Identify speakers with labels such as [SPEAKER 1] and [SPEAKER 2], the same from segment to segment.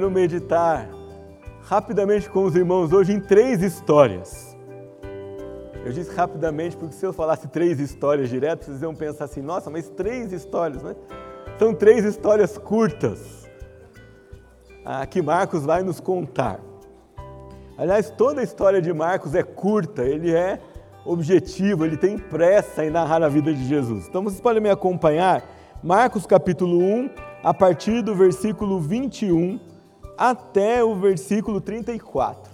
[SPEAKER 1] Quero meditar rapidamente com os irmãos hoje em três histórias. Eu disse rapidamente porque se eu falasse três histórias direto, vocês iam pensar assim, nossa, mas três histórias, né? São três histórias curtas ah, que Marcos vai nos contar. Aliás, toda a história de Marcos é curta, ele é objetivo, ele tem pressa em narrar a vida de Jesus. Então vocês podem me acompanhar, Marcos capítulo 1, a partir do versículo 21 até o versículo 34.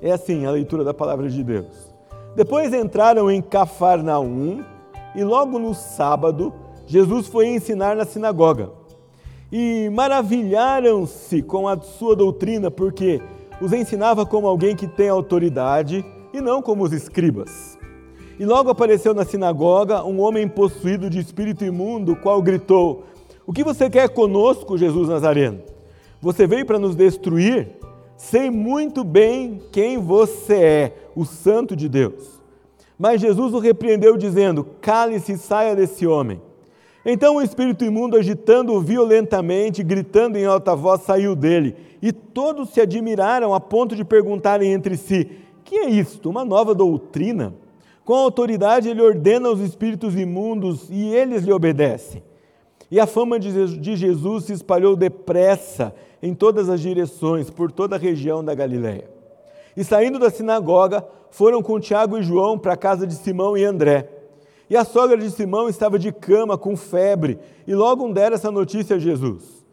[SPEAKER 1] É assim a leitura da palavra de Deus. Depois entraram em Cafarnaum e logo no sábado Jesus foi ensinar na sinagoga. E maravilharam-se com a sua doutrina, porque os ensinava como alguém que tem autoridade e não como os escribas. E logo apareceu na sinagoga um homem possuído de espírito imundo, qual gritou: O que você quer conosco, Jesus Nazareno? Você veio para nos destruir? Sei muito bem quem você é, o Santo de Deus. Mas Jesus o repreendeu, dizendo: Cale-se e saia desse homem. Então o espírito imundo, agitando-o violentamente, gritando em alta voz, saiu dele. E todos se admiraram a ponto de perguntarem entre si: Que é isto? Uma nova doutrina? Com autoridade ele ordena aos espíritos imundos e eles lhe obedecem. E a fama de Jesus se espalhou depressa em todas as direções, por toda a região da Galiléia. E saindo da sinagoga, foram com Tiago e João para a casa de Simão e André. E a sogra de Simão estava de cama, com febre, e logo deram essa notícia a Jesus.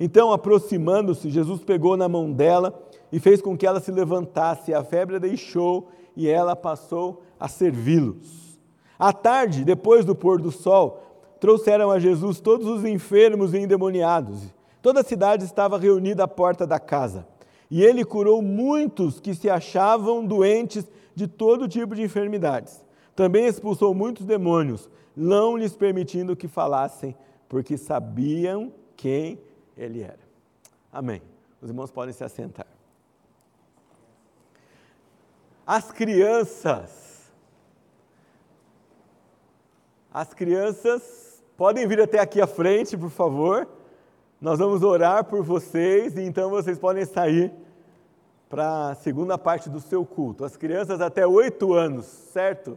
[SPEAKER 1] Então, aproximando-se, Jesus pegou na mão dela e fez com que ela se levantasse. A febre a deixou e ela passou a servi-los. À tarde, depois do pôr do sol, trouxeram a Jesus todos os enfermos e endemoniados. Toda a cidade estava reunida à porta da casa. E ele curou muitos que se achavam doentes de todo tipo de enfermidades. Também expulsou muitos demônios, não lhes permitindo que falassem, porque sabiam quem ele era. Amém. Os irmãos podem se assentar. As crianças, as crianças Podem vir até aqui à frente, por favor. Nós vamos orar por vocês e então vocês podem sair para a segunda parte do seu culto. As crianças até oito anos, certo?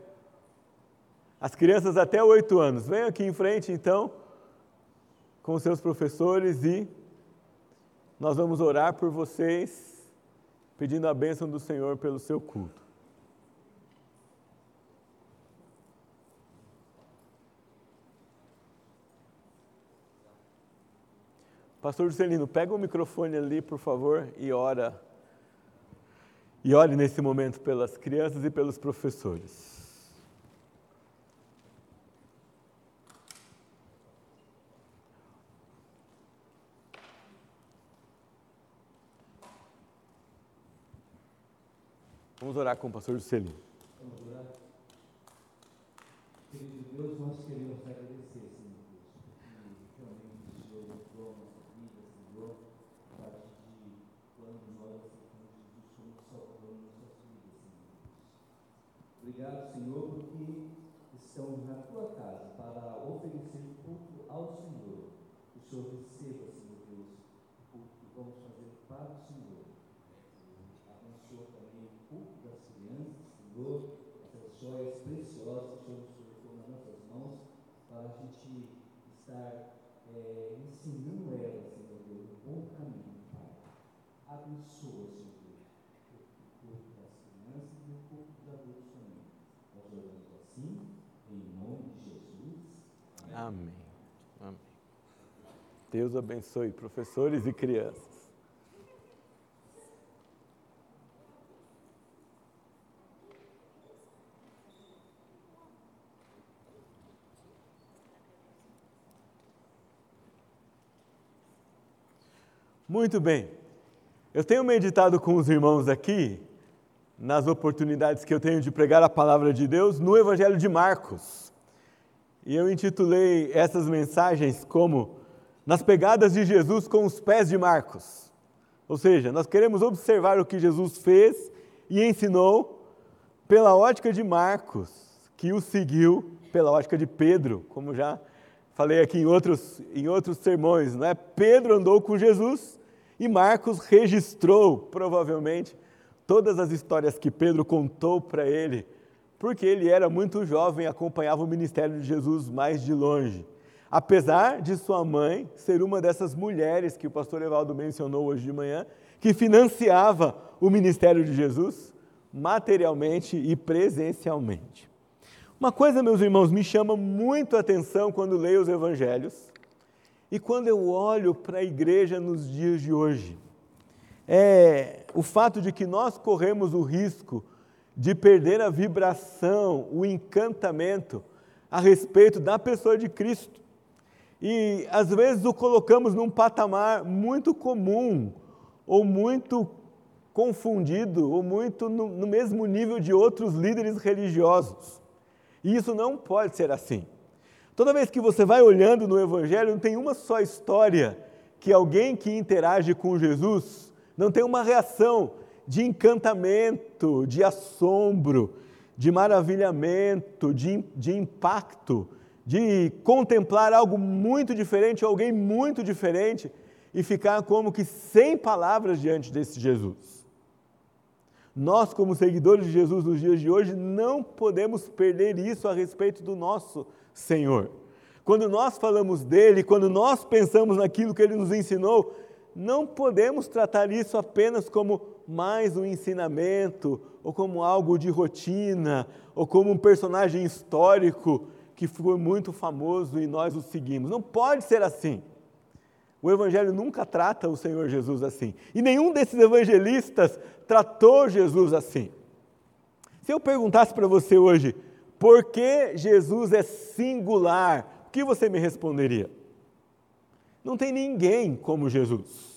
[SPEAKER 1] As crianças até oito anos. Venham aqui em frente então com seus professores e nós vamos orar por vocês, pedindo a bênção do Senhor pelo seu culto. Pastor Juscelino, pega o microfone ali, por favor, e ora. E ore nesse momento pelas crianças e pelos professores. Vamos orar com o pastor Juscelino. Vamos orar. Querido Deus, nós queremos agradecer
[SPEAKER 2] Obrigado, Senhor, porque estamos na tua casa para oferecer culto ao Senhor. O Senhor receba, Senhor Deus, o culto que vamos fazer para o Senhor. Abençoa também o culto das crianças, Senhor, essas joias preciosas que o Senhor nos colocou nas nossas mãos, para a gente estar é, é, ensinando ela, Senhor Deus, o bom caminho, Pai. Abençoa, Senhor Deus, o corpo das crianças e o corpo dos adultos também. Nós oramos assim, em nome de Jesus.
[SPEAKER 1] Amém. Amém. Deus abençoe professores e crianças. Muito bem. Eu tenho meditado com os irmãos aqui, nas oportunidades que eu tenho de pregar a palavra de Deus, no Evangelho de Marcos. E eu intitulei essas mensagens como Nas pegadas de Jesus com os pés de Marcos. Ou seja, nós queremos observar o que Jesus fez e ensinou pela ótica de Marcos, que o seguiu pela ótica de Pedro, como já falei aqui em outros, em outros sermões, não é? Pedro andou com Jesus e Marcos registrou, provavelmente, todas as histórias que Pedro contou para ele, porque ele era muito jovem e acompanhava o ministério de Jesus mais de longe. Apesar de sua mãe ser uma dessas mulheres que o pastor Evaldo mencionou hoje de manhã, que financiava o ministério de Jesus materialmente e presencialmente. Uma coisa, meus irmãos, me chama muito a atenção quando leio os evangelhos e quando eu olho para a igreja nos dias de hoje, é o fato de que nós corremos o risco de perder a vibração, o encantamento a respeito da pessoa de Cristo. E às vezes o colocamos num patamar muito comum, ou muito confundido, ou muito no, no mesmo nível de outros líderes religiosos. E isso não pode ser assim. Toda vez que você vai olhando no Evangelho, não tem uma só história que alguém que interage com Jesus não tem uma reação de encantamento, de assombro, de maravilhamento, de, de impacto, de contemplar algo muito diferente, alguém muito diferente e ficar como que sem palavras diante desse Jesus. Nós, como seguidores de Jesus nos dias de hoje, não podemos perder isso a respeito do nosso Senhor. Quando nós falamos dele, quando nós pensamos naquilo que ele nos ensinou, não podemos tratar isso apenas como mais um ensinamento, ou como algo de rotina, ou como um personagem histórico que foi muito famoso e nós o seguimos. Não pode ser assim. O Evangelho nunca trata o Senhor Jesus assim. E nenhum desses evangelistas tratou Jesus assim. Se eu perguntasse para você hoje, por que Jesus é singular? O que você me responderia? Não tem ninguém como Jesus.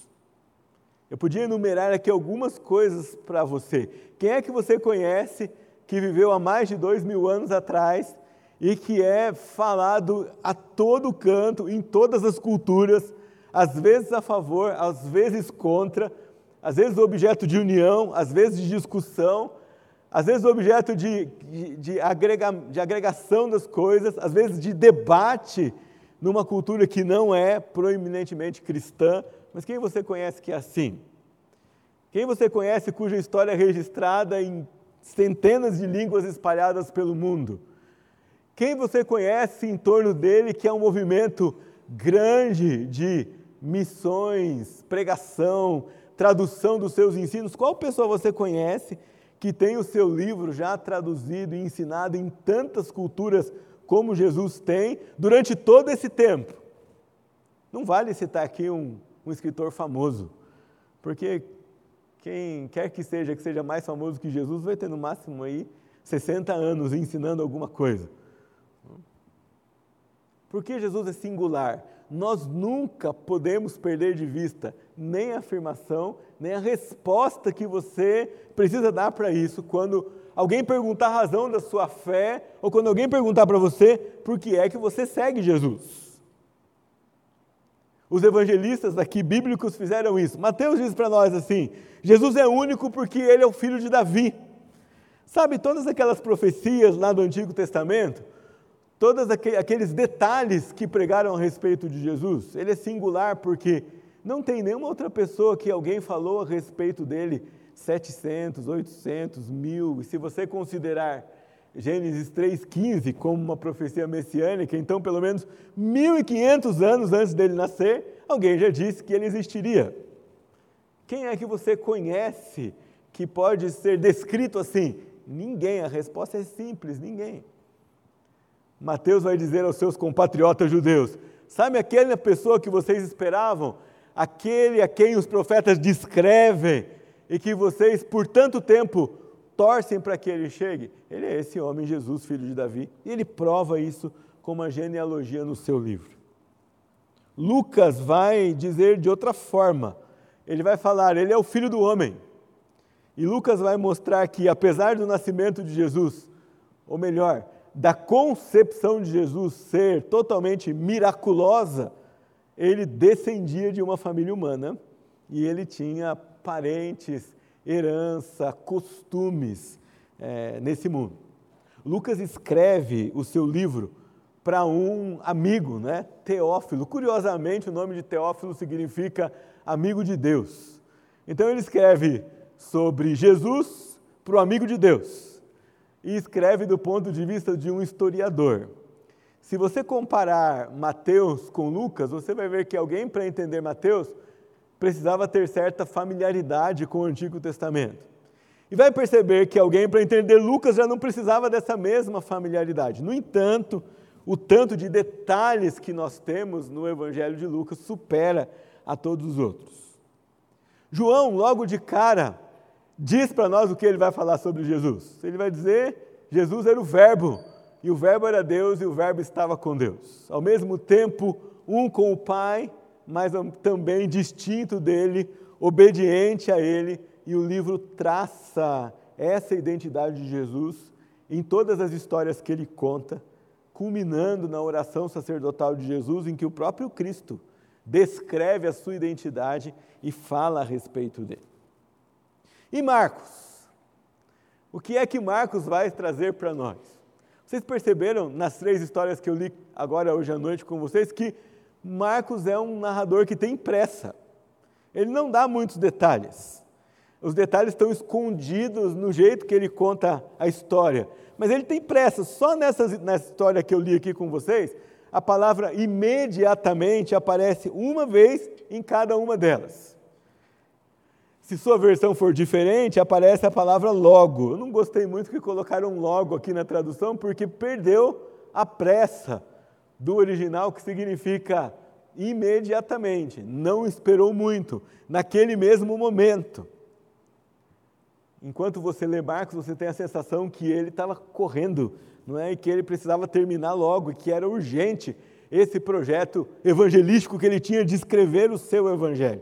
[SPEAKER 1] Eu podia enumerar aqui algumas coisas para você. Quem é que você conhece que viveu há mais de dois mil anos atrás e que é falado a todo canto, em todas as culturas, às vezes a favor, às vezes contra, às vezes objeto de união, às vezes de discussão, às vezes objeto de, de, de, agrega, de agregação das coisas, às vezes de debate numa cultura que não é proeminentemente cristã, mas quem você conhece que é assim? Quem você conhece cuja história é registrada em centenas de línguas espalhadas pelo mundo? Quem você conhece em torno dele que é um movimento grande de missões, pregação, tradução dos seus ensinos? Qual pessoa você conhece que tem o seu livro já traduzido e ensinado em tantas culturas como Jesus tem durante todo esse tempo. Não vale citar aqui um, um escritor famoso, porque quem quer que seja que seja mais famoso que Jesus vai ter no máximo aí 60 anos ensinando alguma coisa. Porque Jesus é singular. Nós nunca podemos perder de vista nem a afirmação, nem a resposta que você precisa dar para isso quando alguém perguntar a razão da sua fé, ou quando alguém perguntar para você por que é que você segue Jesus. Os evangelistas aqui bíblicos fizeram isso. Mateus diz para nós assim: Jesus é único porque ele é o filho de Davi. Sabe todas aquelas profecias lá do Antigo Testamento? Todos aqueles detalhes que pregaram a respeito de Jesus? Ele é singular porque não tem nenhuma outra pessoa que alguém falou a respeito dele 700, 800, mil, e se você considerar Gênesis 3,15 como uma profecia messiânica, então pelo menos 1500 anos antes dele nascer, alguém já disse que ele existiria. Quem é que você conhece que pode ser descrito assim? Ninguém, a resposta é simples: ninguém. Mateus vai dizer aos seus compatriotas judeus: sabe aquela pessoa que vocês esperavam? Aquele a quem os profetas descrevem e que vocês por tanto tempo torcem para que ele chegue? Ele é esse homem, Jesus, filho de Davi, e ele prova isso com uma genealogia no seu livro. Lucas vai dizer de outra forma ele vai falar, ele é o filho do homem. E Lucas vai mostrar que, apesar do nascimento de Jesus, ou melhor, da concepção de Jesus ser totalmente miraculosa, ele descendia de uma família humana e ele tinha parentes, herança, costumes é, nesse mundo. Lucas escreve o seu livro para um amigo, né? Teófilo. Curiosamente, o nome de Teófilo significa amigo de Deus. Então ele escreve sobre Jesus para o amigo de Deus e escreve do ponto de vista de um historiador. Se você comparar Mateus com Lucas, você vai ver que alguém, para entender Mateus, precisava ter certa familiaridade com o Antigo Testamento. E vai perceber que alguém, para entender Lucas, já não precisava dessa mesma familiaridade. No entanto, o tanto de detalhes que nós temos no Evangelho de Lucas supera a todos os outros. João, logo de cara, diz para nós o que ele vai falar sobre Jesus. Ele vai dizer: Jesus era o Verbo, e o Verbo era Deus, e o Verbo estava com Deus. Ao mesmo tempo, um com o Pai, mas também distinto dele, obediente a ele, e o livro traça essa identidade de Jesus em todas as histórias que ele conta, culminando na oração sacerdotal de Jesus, em que o próprio Cristo descreve a sua identidade e fala a respeito dele. E Marcos? O que é que Marcos vai trazer para nós? Vocês perceberam nas três histórias que eu li agora hoje à noite com vocês que Marcos é um narrador que tem pressa. Ele não dá muitos detalhes. Os detalhes estão escondidos no jeito que ele conta a história. Mas ele tem pressa. Só nessa, nessa história que eu li aqui com vocês, a palavra imediatamente aparece uma vez em cada uma delas. Se sua versão for diferente, aparece a palavra logo. Eu não gostei muito que colocaram logo aqui na tradução, porque perdeu a pressa do original, que significa imediatamente, não esperou muito, naquele mesmo momento. Enquanto você lê Marcos, você tem a sensação que ele estava correndo não é? e que ele precisava terminar logo, e que era urgente esse projeto evangelístico que ele tinha de escrever o seu evangelho.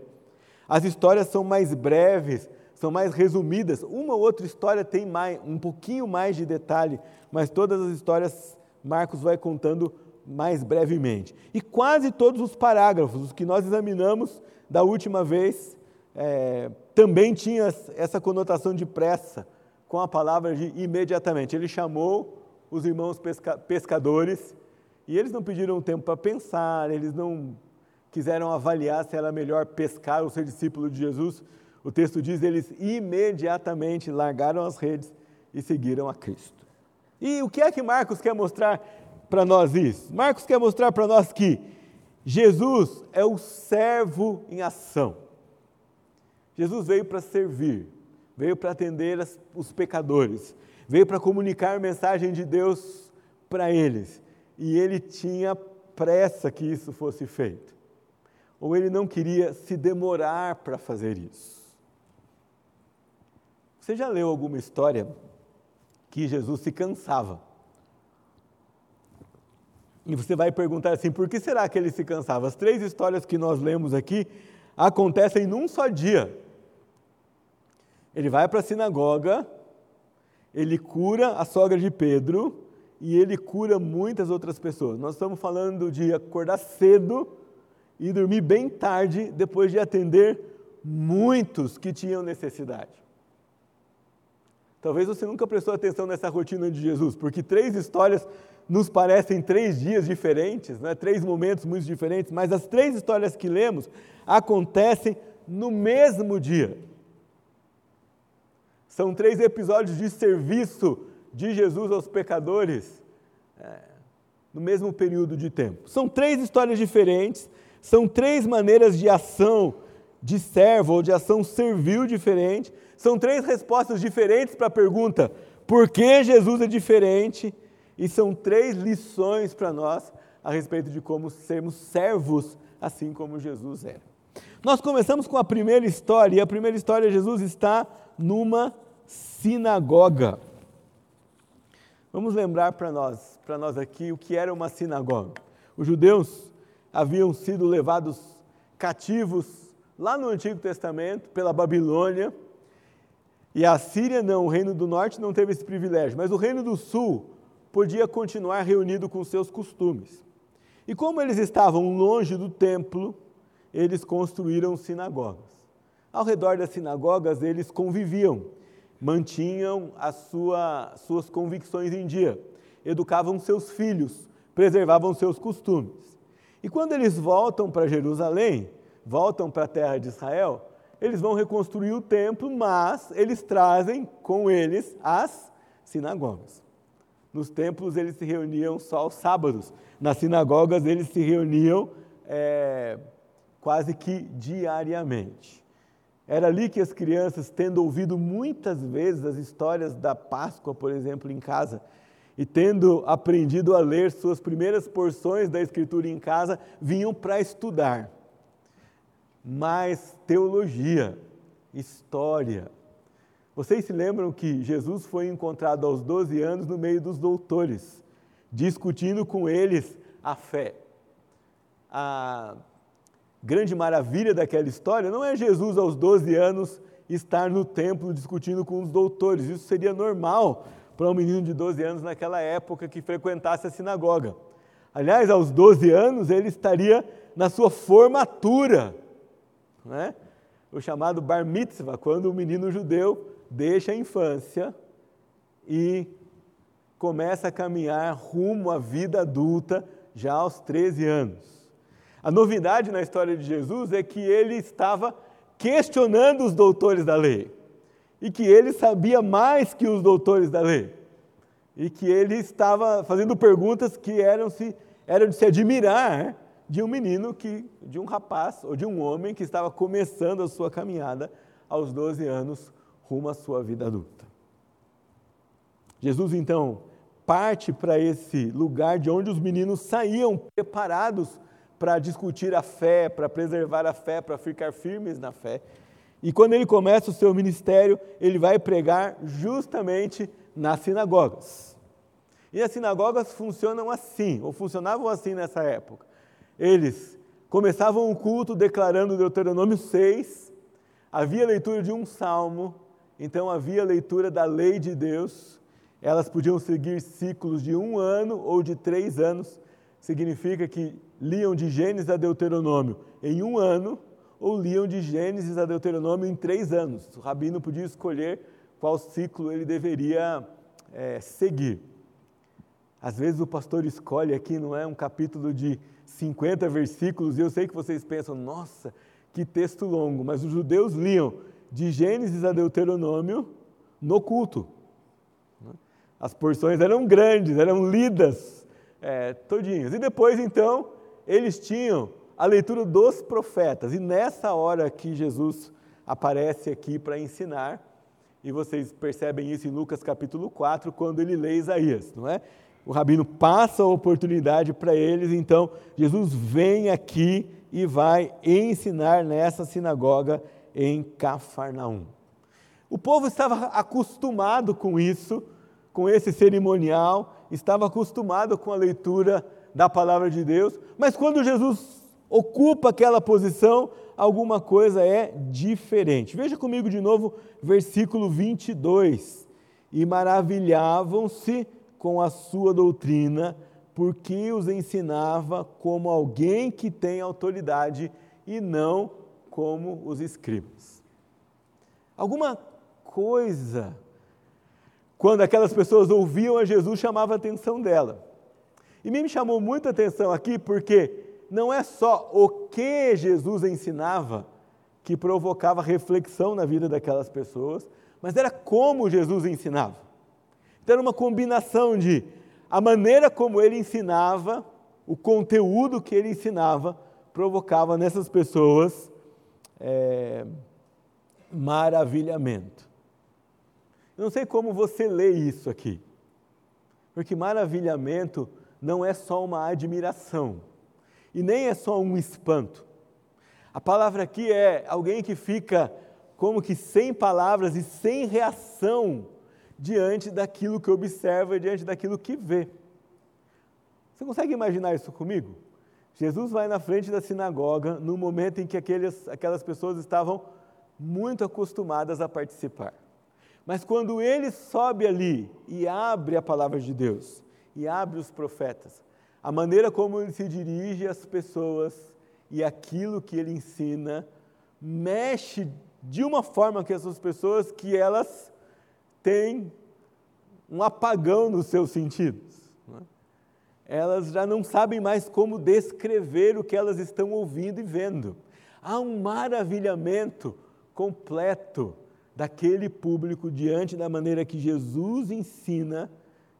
[SPEAKER 1] As histórias são mais breves, são mais resumidas. Uma ou outra história tem mais, um pouquinho mais de detalhe, mas todas as histórias Marcos vai contando mais brevemente. E quase todos os parágrafos, os que nós examinamos da última vez, é, também tinha essa conotação de pressa, com a palavra de imediatamente. Ele chamou os irmãos pesca pescadores e eles não pediram tempo para pensar, eles não quiseram avaliar se era melhor pescar ou ser discípulo de Jesus. O texto diz: eles imediatamente largaram as redes e seguiram a Cristo. E o que é que Marcos quer mostrar para nós isso? Marcos quer mostrar para nós que Jesus é o servo em ação. Jesus veio para servir, veio para atender as, os pecadores, veio para comunicar a mensagem de Deus para eles. E ele tinha pressa que isso fosse feito. Ou ele não queria se demorar para fazer isso. Você já leu alguma história que Jesus se cansava? E você vai perguntar assim: por que será que ele se cansava? As três histórias que nós lemos aqui acontecem num só dia. Ele vai para a sinagoga ele cura a sogra de Pedro e ele cura muitas outras pessoas. Nós estamos falando de acordar cedo e dormir bem tarde depois de atender muitos que tinham necessidade. Talvez você nunca prestou atenção nessa rotina de Jesus, porque três histórias nos parecem três dias diferentes, né? três momentos muito diferentes, mas as três histórias que lemos acontecem no mesmo dia. São três episódios de serviço de Jesus aos pecadores é, no mesmo período de tempo. São três histórias diferentes, são três maneiras de ação de servo ou de ação servil diferente, são três respostas diferentes para a pergunta por que Jesus é diferente, e são três lições para nós a respeito de como sermos servos assim como Jesus era. Nós começamos com a primeira história, e a primeira história Jesus está numa sinagoga. Vamos lembrar para nós, para nós aqui, o que era uma sinagoga. Os judeus haviam sido levados cativos lá no Antigo Testamento pela Babilônia, e a Síria não, o reino do norte não teve esse privilégio, mas o reino do sul podia continuar reunido com seus costumes. E como eles estavam longe do templo, eles construíram sinagogas. Ao redor das sinagogas, eles conviviam, mantinham sua, suas convicções em dia, educavam seus filhos, preservavam seus costumes. E quando eles voltam para Jerusalém, voltam para a terra de Israel, eles vão reconstruir o templo, mas eles trazem com eles as sinagogas. Nos templos eles se reuniam só aos sábados, nas sinagogas eles se reuniam é, quase que diariamente. Era ali que as crianças, tendo ouvido muitas vezes as histórias da Páscoa, por exemplo, em casa, e tendo aprendido a ler suas primeiras porções da Escritura em casa, vinham para estudar mais teologia, história. Vocês se lembram que Jesus foi encontrado aos 12 anos no meio dos doutores, discutindo com eles a fé. A grande maravilha daquela história não é Jesus aos 12 anos estar no templo discutindo com os doutores. Isso seria normal para um menino de 12 anos naquela época que frequentasse a sinagoga. Aliás, aos 12 anos ele estaria na sua formatura, né? o chamado bar mitzvah, quando o menino judeu deixa a infância e começa a caminhar rumo à vida adulta já aos 13 anos. A novidade na história de Jesus é que ele estava questionando os doutores da lei e que ele sabia mais que os doutores da lei e que ele estava fazendo perguntas que eram, se, eram de se admirar de um menino que, de um rapaz ou de um homem que estava começando a sua caminhada aos 12 anos rumo à sua vida adulta. Jesus então parte para esse lugar de onde os meninos saíam preparados para discutir a fé, para preservar a fé, para ficar firmes na fé. E quando ele começa o seu ministério, ele vai pregar justamente nas sinagogas. E as sinagogas funcionam assim, ou funcionavam assim nessa época. Eles começavam o culto declarando Deuteronômio 6, havia leitura de um salmo, então havia leitura da lei de Deus. Elas podiam seguir ciclos de um ano ou de três anos, significa que liam de Gênesis a Deuteronômio em um ano ou liam de Gênesis a Deuteronômio em três anos. O rabino podia escolher qual ciclo ele deveria é, seguir. Às vezes o pastor escolhe aqui, não é um capítulo de 50 versículos, e eu sei que vocês pensam, nossa, que texto longo, mas os judeus liam de Gênesis a Deuteronômio no culto. As porções eram grandes, eram lidas é, todinhas. E depois, então, eles tinham a leitura dos profetas. E nessa hora que Jesus aparece aqui para ensinar, e vocês percebem isso em Lucas capítulo 4, quando ele lê Isaías, não é? O rabino passa a oportunidade para eles, então Jesus vem aqui e vai ensinar nessa sinagoga em Cafarnaum. O povo estava acostumado com isso, com esse cerimonial, estava acostumado com a leitura da palavra de Deus, mas quando Jesus ocupa aquela posição, alguma coisa é diferente. Veja comigo de novo, versículo 22. E maravilhavam-se com a sua doutrina, porque os ensinava como alguém que tem autoridade e não como os escribas. Alguma coisa, quando aquelas pessoas ouviam a Jesus, chamava a atenção dela. E me chamou muita atenção aqui porque não é só o que Jesus ensinava que provocava reflexão na vida daquelas pessoas, mas era como Jesus ensinava. Então era uma combinação de a maneira como ele ensinava, o conteúdo que ele ensinava, provocava nessas pessoas é, maravilhamento. Eu não sei como você lê isso aqui, porque maravilhamento não é só uma admiração e nem é só um espanto. A palavra aqui é alguém que fica como que sem palavras e sem reação diante daquilo que observa, diante daquilo que vê. Você consegue imaginar isso comigo? Jesus vai na frente da sinagoga no momento em que aqueles, aquelas pessoas estavam muito acostumadas a participar. Mas quando ele sobe ali e abre a palavra de Deus, e abre os profetas, a maneira como ele se dirige às pessoas e aquilo que ele ensina mexe de uma forma que essas pessoas que elas têm um apagão nos seus sentidos. É? Elas já não sabem mais como descrever o que elas estão ouvindo e vendo. Há um maravilhamento completo daquele público diante da maneira que Jesus ensina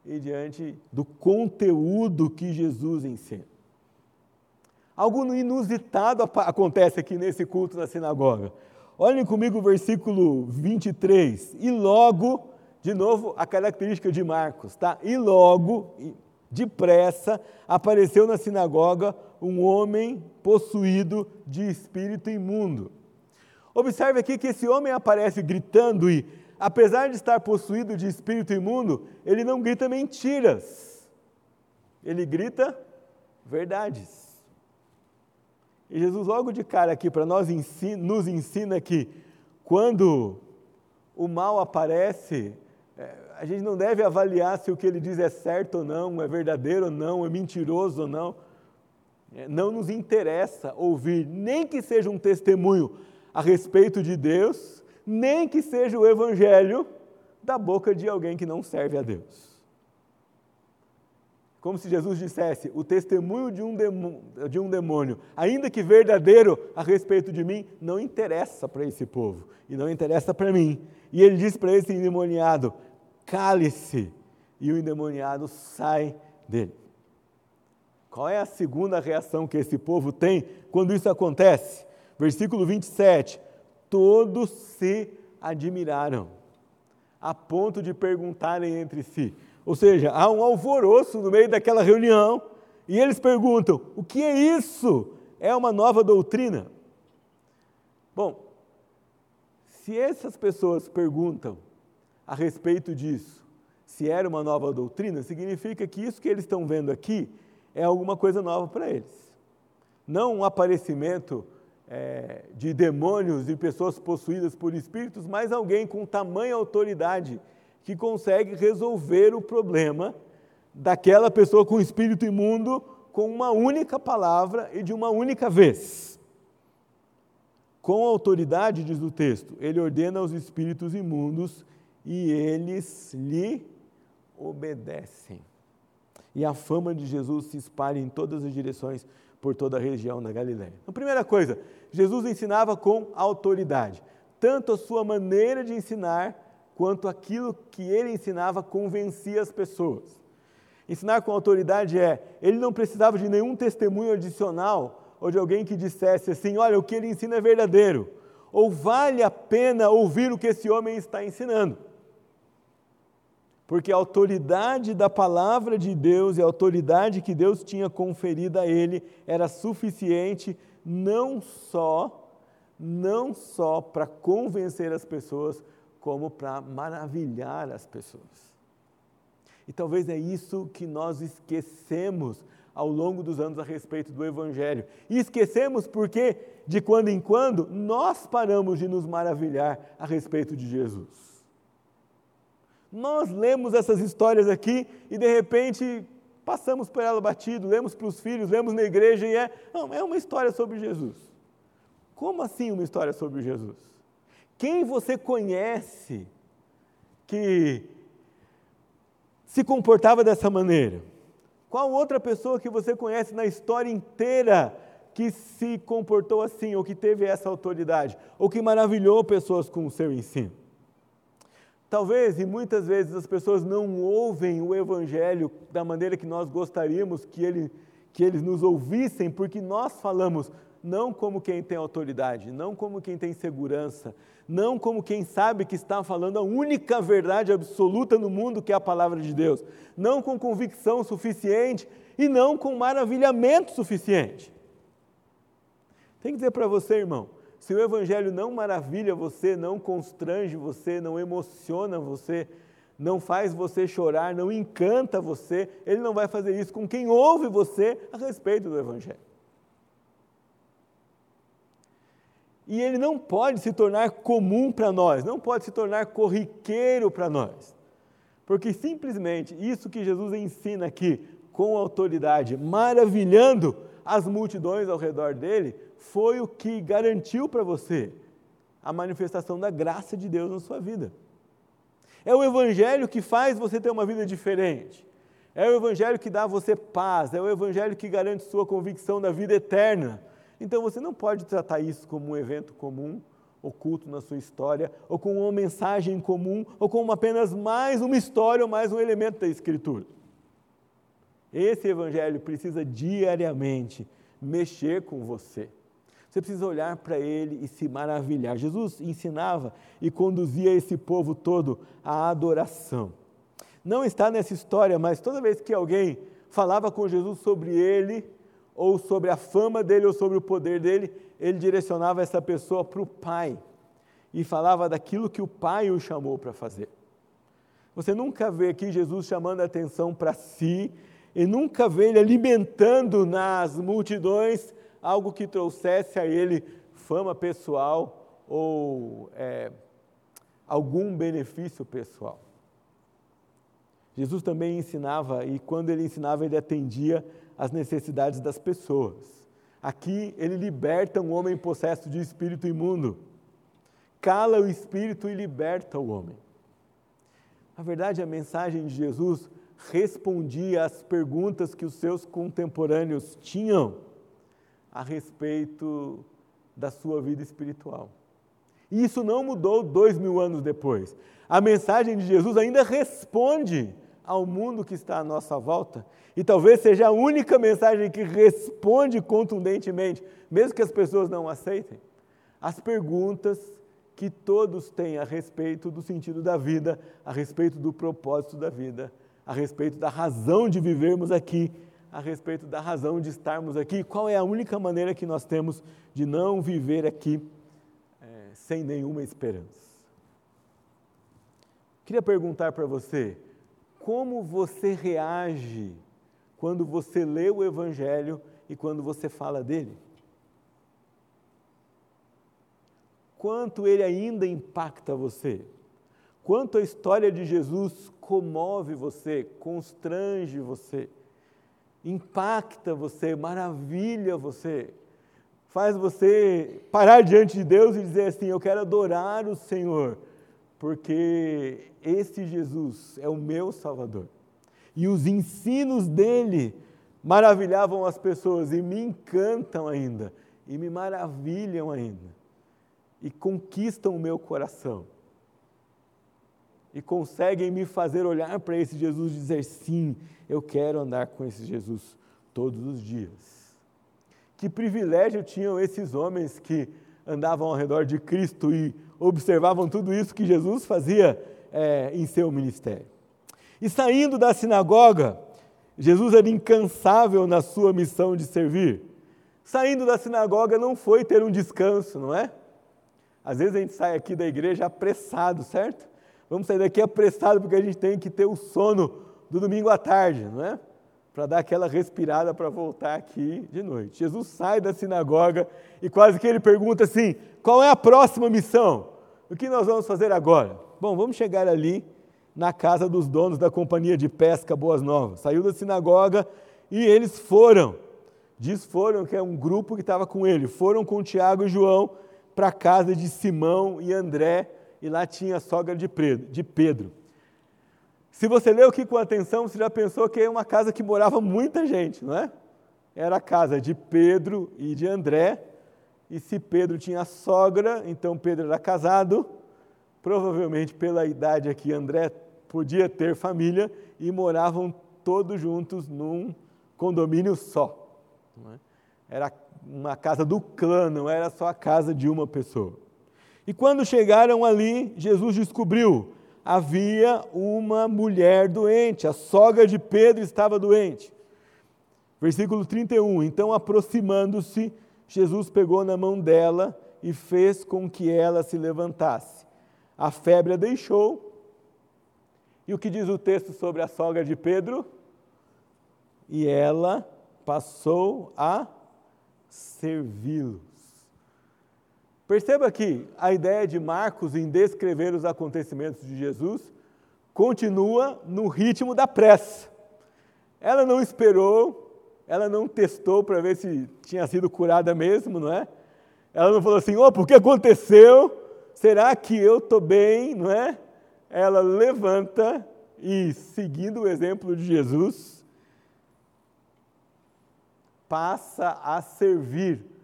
[SPEAKER 1] e diante do conteúdo que Jesus ensina. Algo inusitado acontece aqui nesse culto na sinagoga. Olhem comigo o versículo 23. E logo, de novo, a característica de Marcos, tá? E logo, depressa, apareceu na sinagoga um homem possuído de espírito imundo. Observe aqui que esse homem aparece gritando e, apesar de estar possuído de espírito imundo, ele não grita mentiras. Ele grita verdades. E Jesus, logo de cara aqui, para nós nos ensina que quando o mal aparece, é, a gente não deve avaliar se o que ele diz é certo ou não, é verdadeiro ou não, é mentiroso ou não. É, não nos interessa ouvir, nem que seja um testemunho a respeito de Deus, nem que seja o evangelho da boca de alguém que não serve a Deus. Como se Jesus dissesse: o testemunho de um, demônio, de um demônio, ainda que verdadeiro a respeito de mim, não interessa para esse povo e não interessa para mim. E ele diz para esse endemoniado: cale-se, e o endemoniado sai dele. Qual é a segunda reação que esse povo tem quando isso acontece? Versículo 27. Todos se admiraram, a ponto de perguntarem entre si. Ou seja, há um alvoroço no meio daquela reunião e eles perguntam: o que é isso? É uma nova doutrina? Bom, se essas pessoas perguntam a respeito disso, se era uma nova doutrina, significa que isso que eles estão vendo aqui é alguma coisa nova para eles. Não um aparecimento é, de demônios e pessoas possuídas por espíritos, mas alguém com tamanha autoridade que consegue resolver o problema daquela pessoa com espírito imundo com uma única palavra e de uma única vez. Com autoridade, diz o texto, ele ordena aos espíritos imundos e eles lhe obedecem. E a fama de Jesus se espalha em todas as direções por toda a região da Galiléia. Então, primeira coisa, Jesus ensinava com autoridade. Tanto a sua maneira de ensinar, quanto aquilo que ele ensinava convencia as pessoas. Ensinar com autoridade é, ele não precisava de nenhum testemunho adicional ou de alguém que dissesse assim: olha, o que ele ensina é verdadeiro, ou vale a pena ouvir o que esse homem está ensinando. Porque a autoridade da palavra de Deus e a autoridade que Deus tinha conferido a ele era suficiente não só, não só para convencer as pessoas, como para maravilhar as pessoas. E talvez é isso que nós esquecemos ao longo dos anos a respeito do Evangelho. E esquecemos porque, de quando em quando, nós paramos de nos maravilhar a respeito de Jesus. Nós lemos essas histórias aqui e de repente passamos por ela batido, lemos para os filhos, lemos na igreja e é, não, é uma história sobre Jesus. Como assim uma história sobre Jesus? Quem você conhece que se comportava dessa maneira? Qual outra pessoa que você conhece na história inteira que se comportou assim, ou que teve essa autoridade, ou que maravilhou pessoas com o seu ensino? Talvez e muitas vezes as pessoas não ouvem o Evangelho da maneira que nós gostaríamos que, ele, que eles nos ouvissem, porque nós falamos não como quem tem autoridade, não como quem tem segurança, não como quem sabe que está falando a única verdade absoluta no mundo, que é a palavra de Deus, não com convicção suficiente e não com maravilhamento suficiente. Tem que dizer para você, irmão, se o Evangelho não maravilha você, não constrange você, não emociona você, não faz você chorar, não encanta você, ele não vai fazer isso com quem ouve você a respeito do Evangelho. E ele não pode se tornar comum para nós, não pode se tornar corriqueiro para nós. Porque simplesmente isso que Jesus ensina aqui, com autoridade, maravilhando as multidões ao redor dele, foi o que garantiu para você a manifestação da graça de Deus na sua vida. É o Evangelho que faz você ter uma vida diferente. É o Evangelho que dá a você paz. É o Evangelho que garante sua convicção da vida eterna. Então você não pode tratar isso como um evento comum, oculto na sua história, ou com uma mensagem comum, ou como apenas mais uma história ou mais um elemento da Escritura. Esse Evangelho precisa diariamente mexer com você. Você precisa olhar para ele e se maravilhar. Jesus ensinava e conduzia esse povo todo à adoração. Não está nessa história, mas toda vez que alguém falava com Jesus sobre ele, ou sobre a fama dele, ou sobre o poder dele, ele direcionava essa pessoa para o Pai e falava daquilo que o Pai o chamou para fazer. Você nunca vê aqui Jesus chamando a atenção para si, e nunca vê ele alimentando nas multidões algo que trouxesse a ele fama pessoal ou é, algum benefício pessoal. Jesus também ensinava, e quando ele ensinava, ele atendia as necessidades das pessoas. Aqui ele liberta um homem possesso de espírito imundo, cala o espírito e liberta o homem. Na verdade, a mensagem de Jesus respondia às perguntas que os seus contemporâneos tinham a respeito da sua vida espiritual. E isso não mudou dois mil anos depois. A mensagem de Jesus ainda responde ao mundo que está à nossa volta, e talvez seja a única mensagem que responde contundentemente, mesmo que as pessoas não aceitem, as perguntas que todos têm a respeito do sentido da vida, a respeito do propósito da vida, a respeito da razão de vivermos aqui a respeito da razão de estarmos aqui, qual é a única maneira que nós temos de não viver aqui é, sem nenhuma esperança. Queria perguntar para você, como você reage quando você lê o Evangelho e quando você fala dele? Quanto ele ainda impacta você? Quanto a história de Jesus comove você, constrange você? Impacta você, maravilha você, faz você parar diante de Deus e dizer assim: Eu quero adorar o Senhor, porque esse Jesus é o meu Salvador. E os ensinos dele maravilhavam as pessoas e me encantam ainda, e me maravilham ainda, e conquistam o meu coração e conseguem me fazer olhar para esse Jesus e dizer: sim, eu quero andar com esse Jesus todos os dias. Que privilégio tinham esses homens que andavam ao redor de Cristo e observavam tudo isso que Jesus fazia é, em seu ministério. E saindo da sinagoga, Jesus era incansável na sua missão de servir. Saindo da sinagoga não foi ter um descanso, não é? Às vezes a gente sai aqui da igreja apressado, certo? Vamos sair daqui apressado porque a gente tem que ter o sono do domingo à tarde, não é? Para dar aquela respirada para voltar aqui de noite. Jesus sai da sinagoga e quase que ele pergunta assim: qual é a próxima missão? O que nós vamos fazer agora? Bom, vamos chegar ali na casa dos donos da companhia de pesca Boas Novas. Saiu da sinagoga e eles foram. Diz foram que é um grupo que estava com ele. Foram com Tiago e João para a casa de Simão e André e lá tinha a sogra de Pedro. Se você leu aqui com atenção, você já pensou que é uma casa que morava muita gente, não é? Era a casa de Pedro e de André, e se Pedro tinha sogra, então Pedro era casado, provavelmente pela idade aqui, André podia ter família e moravam todos juntos num condomínio só. É? Era uma casa do clã, não era só a casa de uma pessoa. E quando chegaram ali, Jesus descobriu: havia uma mulher doente, a sogra de Pedro estava doente. Versículo 31. Então, aproximando-se, Jesus pegou na mão dela e fez com que ela se levantasse. A febre a deixou. E o que diz o texto sobre a sogra de Pedro? E ela passou a servi-los. Perceba que a ideia de Marcos em descrever os acontecimentos de Jesus continua no ritmo da pressa. Ela não esperou, ela não testou para ver se tinha sido curada mesmo, não é? Ela não falou assim, opa, o que aconteceu? Será que eu estou bem, não é? Ela levanta e, seguindo o exemplo de Jesus, passa a servir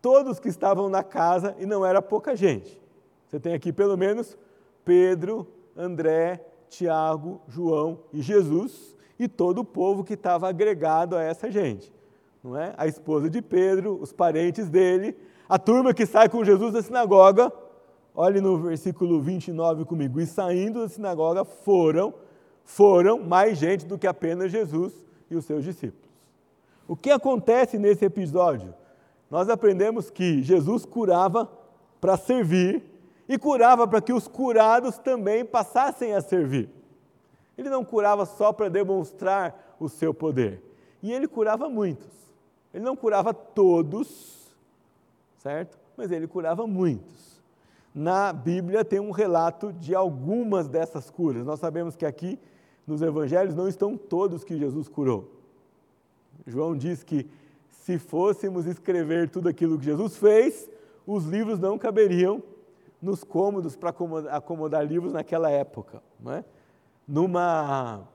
[SPEAKER 1] todos que estavam na casa e não era pouca gente. Você tem aqui pelo menos Pedro, André, Tiago, João e Jesus e todo o povo que estava agregado a essa gente. Não é? A esposa de Pedro, os parentes dele, a turma que sai com Jesus da sinagoga. Olhe no versículo 29 comigo. E saindo da sinagoga foram, foram mais gente do que apenas Jesus e os seus discípulos. O que acontece nesse episódio? Nós aprendemos que Jesus curava para servir e curava para que os curados também passassem a servir. Ele não curava só para demonstrar o seu poder. E ele curava muitos. Ele não curava todos, certo? Mas ele curava muitos. Na Bíblia tem um relato de algumas dessas curas. Nós sabemos que aqui nos evangelhos não estão todos que Jesus curou. João diz que se fôssemos escrever tudo aquilo que Jesus fez, os livros não caberiam nos cômodos para acomodar, acomodar, livros naquela época. Não é? numa,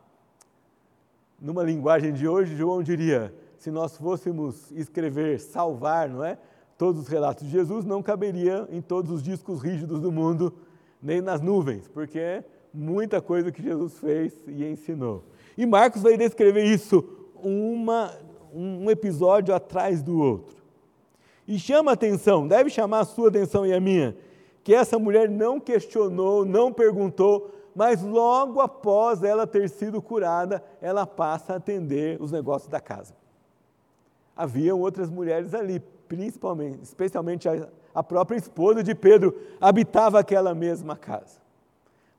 [SPEAKER 1] numa linguagem de hoje, João diria: se nós fôssemos escrever, salvar, não é? Todos os relatos de Jesus não caberia em todos os discos rígidos do mundo, nem nas nuvens, porque é muita coisa que Jesus fez e ensinou. E Marcos vai descrever isso uma, um episódio atrás do outro. E chama atenção, deve chamar a sua atenção e a minha, que essa mulher não questionou, não perguntou, mas logo após ela ter sido curada, ela passa a atender os negócios da casa. Haviam outras mulheres ali, principalmente, especialmente a, a própria esposa de Pedro habitava aquela mesma casa.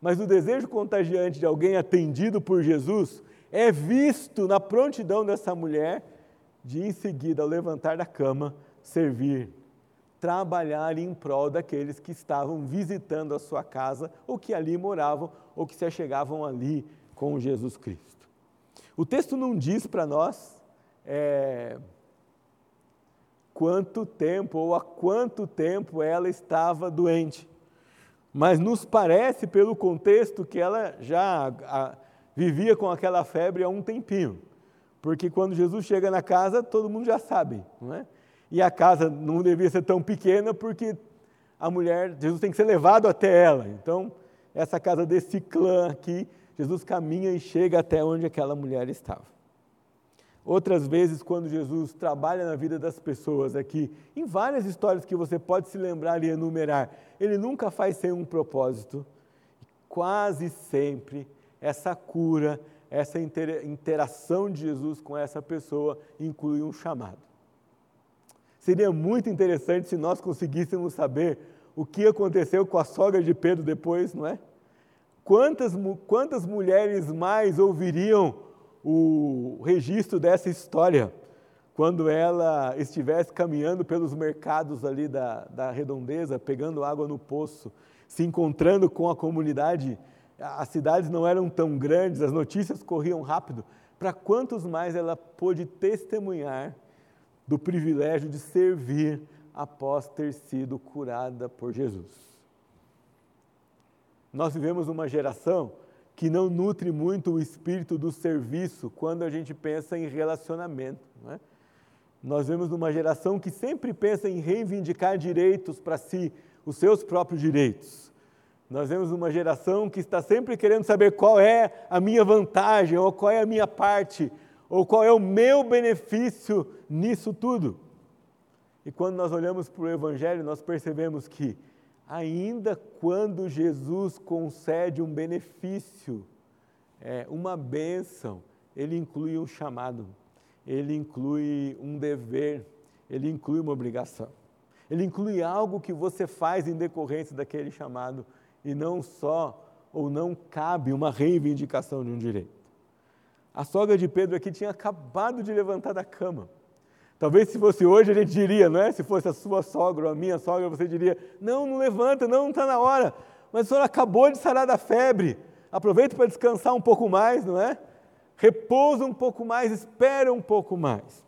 [SPEAKER 1] Mas o desejo contagiante de alguém atendido por Jesus é visto na prontidão dessa mulher de em seguida, ao levantar da cama, servir, trabalhar em prol daqueles que estavam visitando a sua casa, ou que ali moravam, ou que se achegavam ali com Jesus Cristo. O texto não diz para nós é, quanto tempo ou há quanto tempo ela estava doente, mas nos parece, pelo contexto, que ela já vivia com aquela febre há um tempinho. Porque quando Jesus chega na casa, todo mundo já sabe, não é? E a casa não devia ser tão pequena porque a mulher, Jesus tem que ser levado até ela. Então, essa casa desse clã aqui, Jesus caminha e chega até onde aquela mulher estava. Outras vezes, quando Jesus trabalha na vida das pessoas aqui, em várias histórias que você pode se lembrar e enumerar, ele nunca faz sem um propósito. Quase sempre essa cura, essa interação de Jesus com essa pessoa inclui um chamado. Seria muito interessante se nós conseguíssemos saber o que aconteceu com a sogra de Pedro depois, não é? Quantas, quantas mulheres mais ouviriam o registro dessa história quando ela estivesse caminhando pelos mercados ali da, da redondeza, pegando água no poço, se encontrando com a comunidade as cidades não eram tão grandes, as notícias corriam rápido. Para quantos mais ela pôde testemunhar do privilégio de servir após ter sido curada por Jesus? Nós vivemos uma geração que não nutre muito o espírito do serviço quando a gente pensa em relacionamento. É? Nós vemos uma geração que sempre pensa em reivindicar direitos para si, os seus próprios direitos Nós vemos uma geração que está sempre querendo saber qual é a minha vantagem, ou qual é a minha parte, ou qual é o meu benefício nisso tudo. E quando nós olhamos para o Evangelho, nós percebemos que, ainda quando Jesus concede um benefício, é, uma bênção, ele inclui um chamado, ele inclui um dever, ele inclui uma obrigação. Ele inclui algo que você faz em decorrência daquele chamado e não só ou não cabe uma reivindicação de um direito. A sogra de Pedro aqui tinha acabado de levantar da cama. Talvez se fosse hoje a gente diria, não é? Se fosse a sua sogra ou a minha sogra, você diria: não, não levanta, não, não está na hora. Mas a senhora acabou de sarar da febre. Aproveita para descansar um pouco mais, não é? Repousa um pouco mais, espera um pouco mais.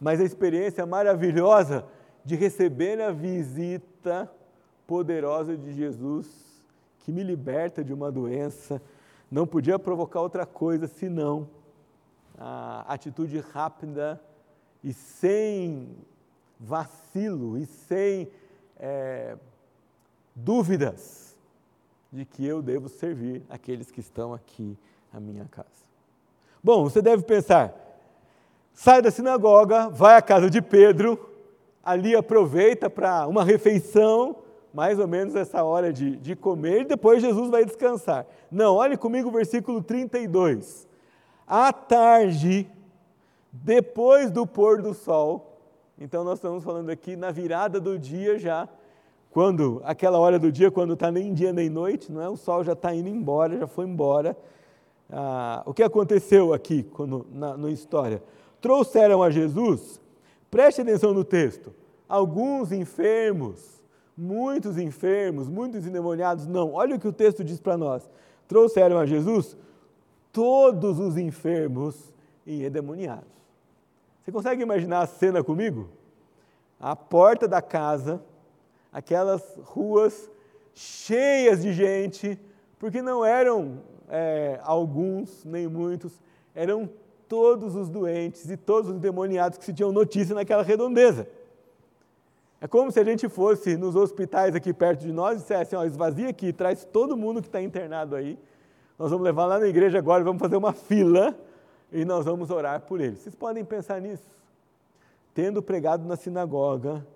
[SPEAKER 1] Mas a experiência maravilhosa de receber a visita poderosa de Jesus, que me liberta de uma doença, não podia provocar outra coisa senão a atitude rápida e sem vacilo e sem é, dúvidas de que eu devo servir aqueles que estão aqui à minha casa. Bom, você deve pensar, sai da sinagoga, vai à casa de Pedro, ali aproveita para uma refeição, mais ou menos essa hora de, de comer, e depois Jesus vai descansar. Não, olhe comigo o versículo 32. À tarde, depois do pôr do sol, então nós estamos falando aqui na virada do dia já, quando, aquela hora do dia, quando está nem dia nem noite, não é? O sol já está indo embora, já foi embora. Ah, o que aconteceu aqui quando, na, na história? Trouxeram a Jesus Preste atenção no texto. Alguns enfermos, muitos enfermos, muitos endemoniados, não. Olha o que o texto diz para nós. Trouxeram a Jesus todos os enfermos e endemoniados. Você consegue imaginar a cena comigo? A porta da casa, aquelas ruas cheias de gente, porque não eram é, alguns nem muitos, eram todos os doentes e todos os demoniados que se tinham notícia naquela redondeza. É como se a gente fosse nos hospitais aqui perto de nós e dissesse, ó, esvazia aqui, traz todo mundo que está internado aí, nós vamos levar lá na igreja agora, vamos fazer uma fila e nós vamos orar por eles. Vocês podem pensar nisso? Tendo pregado na sinagoga,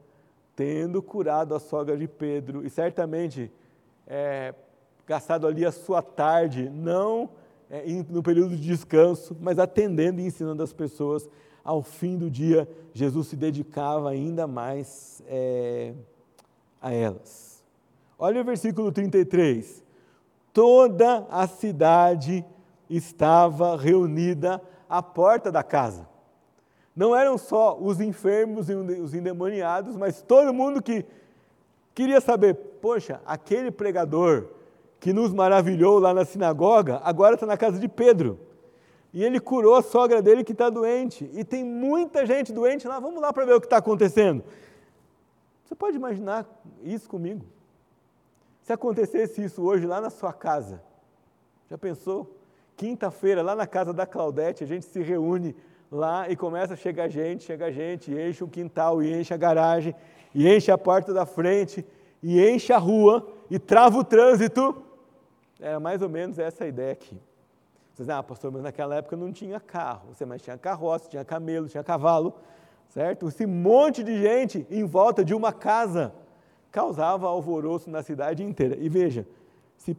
[SPEAKER 1] tendo curado a sogra de Pedro e certamente é, gastado ali a sua tarde, não é, no período de descanso, mas atendendo e ensinando as pessoas. Ao fim do dia, Jesus se dedicava ainda mais é, a elas. Olha o versículo 33. Toda a cidade estava reunida à porta da casa. Não eram só os enfermos e os endemoniados, mas todo mundo que queria saber: poxa, aquele pregador, que nos maravilhou lá na sinagoga, agora está na casa de Pedro. E ele curou a sogra dele que está doente. E tem muita gente doente lá. Vamos lá para ver o que está acontecendo. Você pode imaginar isso comigo? Se acontecesse isso hoje lá na sua casa, já pensou? Quinta-feira, lá na casa da Claudete, a gente se reúne lá e começa a chegar gente, chega gente, e enche o quintal, e enche a garagem, e enche a porta da frente, e enche a rua, e trava o trânsito. Era mais ou menos essa a ideia aqui. Você diz, ah, pastor, mas naquela época não tinha carro. Você, mas tinha carroça, tinha camelo, tinha cavalo, certo? Esse monte de gente em volta de uma casa causava alvoroço na cidade inteira. E veja, se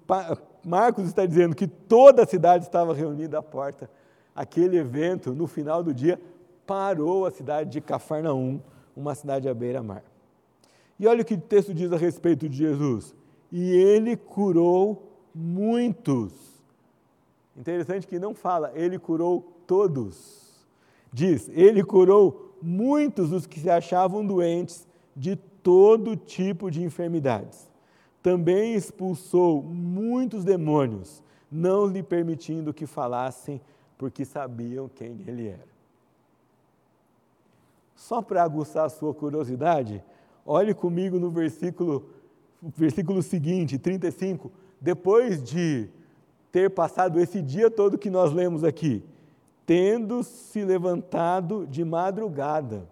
[SPEAKER 1] Marcos está dizendo que toda a cidade estava reunida à porta, aquele evento, no final do dia, parou a cidade de Cafarnaum, uma cidade à beira-mar. E olha o que o texto diz a respeito de Jesus. E ele curou muitos. Interessante que não fala, ele curou todos. Diz, ele curou muitos dos que se achavam doentes de todo tipo de enfermidades. Também expulsou muitos demônios, não lhe permitindo que falassem, porque sabiam quem ele era. Só para aguçar a sua curiosidade, olhe comigo no versículo, versículo seguinte, 35 depois de ter passado esse dia todo que nós lemos aqui, tendo se levantado de madrugada,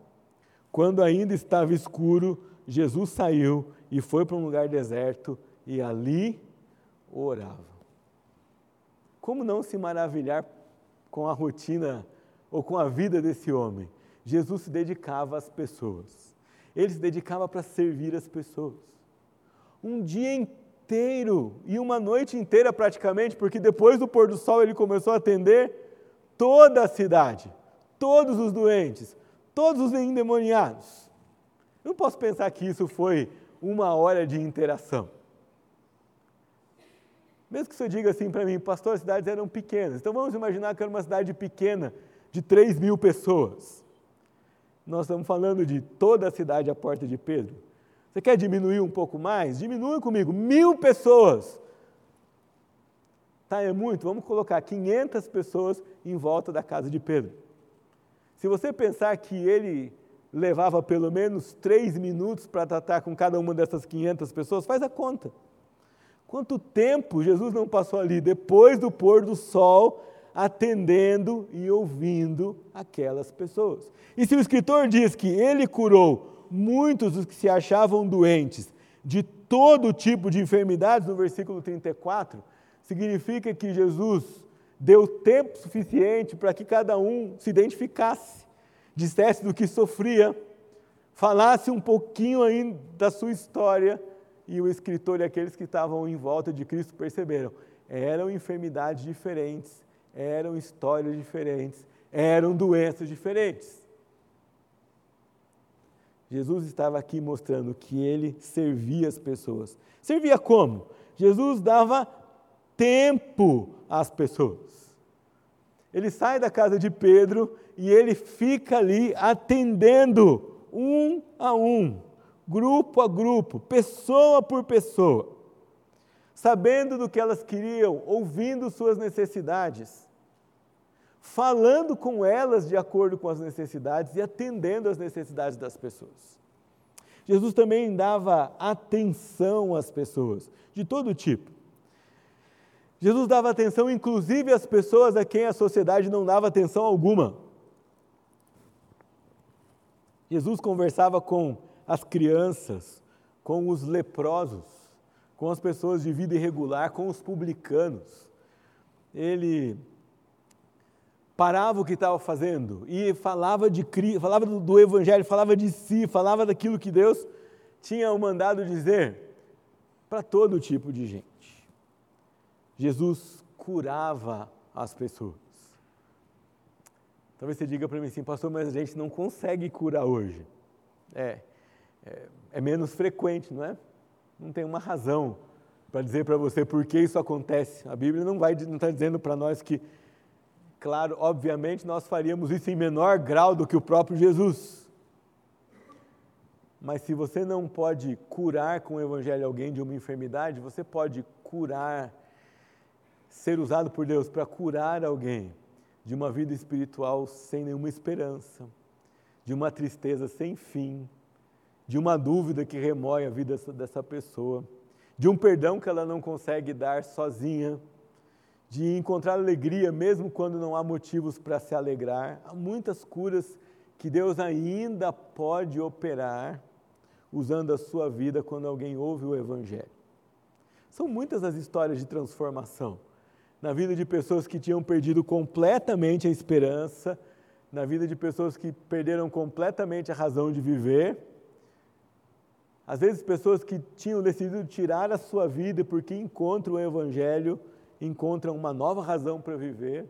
[SPEAKER 1] quando ainda estava escuro, Jesus saiu e foi para um lugar deserto e ali oravam. Como não se maravilhar com a rotina ou com a vida desse homem? Jesus se dedicava às pessoas. Ele se dedicava para servir as pessoas. Um dia inteiro e uma noite inteira praticamente, porque depois do pôr do sol ele começou a atender toda a cidade, todos os doentes, todos os endemoniados. Eu não posso pensar que isso foi uma hora de interação. Mesmo que você diga assim para mim, pastor, as cidades eram pequenas. Então vamos imaginar que era uma cidade pequena de 3 mil pessoas. Nós estamos falando de toda a cidade à porta de Pedro. Você quer diminuir um pouco mais? Diminua comigo. Mil pessoas. Tá, é muito. Vamos colocar 500 pessoas em volta da casa de Pedro. Se você pensar que ele levava pelo menos três minutos para tratar com cada uma dessas 500 pessoas, faz a conta. Quanto tempo Jesus não passou ali depois do pôr do sol, atendendo e ouvindo aquelas pessoas? E se o escritor diz que ele curou muitos dos que se achavam doentes de todo tipo de enfermidades, no versículo 34, significa que Jesus deu tempo suficiente para que cada um se identificasse, dissesse do que sofria, falasse um pouquinho ainda da sua história e o escritor e aqueles que estavam em volta de Cristo perceberam. Eram enfermidades diferentes, eram histórias diferentes, eram doenças diferentes. Jesus estava aqui mostrando que ele servia as pessoas. Servia como? Jesus dava tempo às pessoas. Ele sai da casa de Pedro e ele fica ali atendendo um a um grupo a grupo, pessoa por pessoa, sabendo do que elas queriam, ouvindo suas necessidades, falando com elas de acordo com as necessidades e atendendo às necessidades das pessoas. Jesus também dava atenção às pessoas, de todo tipo. Jesus dava atenção, inclusive, às pessoas a quem a sociedade não dava atenção alguma. Jesus conversava com as crianças, com os leprosos, com as pessoas de vida irregular, com os publicanos. Ele parava o que estava fazendo e falava, de, falava do, Evangelho, falava de si, falava daquilo que Deus tinha o mandado dizer para todo tipo de gente. Jesus curava as pessoas. Talvez você diga para mim assim, pastor, mas a gente não consegue curar hoje. É, é, é menos frequente, não é? Não tem uma razão para dizer para você por que isso acontece. A Bíblia não está dizendo para nós que, claro, obviamente nós faríamos isso em menor grau do que o próprio Jesus. Mas se você não pode curar com o Evangelho alguém de uma enfermidade, você pode curar, ser usado por Deus para curar alguém de uma vida espiritual sem nenhuma esperança, de uma tristeza sem fim, de uma dúvida que remói a vida dessa pessoa, de um perdão que ela não consegue dar sozinha, de encontrar alegria mesmo quando não há motivos para se alegrar. Há muitas curas que Deus ainda pode operar usando a sua vida quando alguém ouve o Evangelho. São muitas as histórias de transformação na vida de pessoas que tinham perdido completamente a esperança, na vida de pessoas que perderam completamente a razão de viver às vezes, pessoas que tinham decidido tirar a sua vida porque encontram o Evangelho, encontram uma nova razão para viver,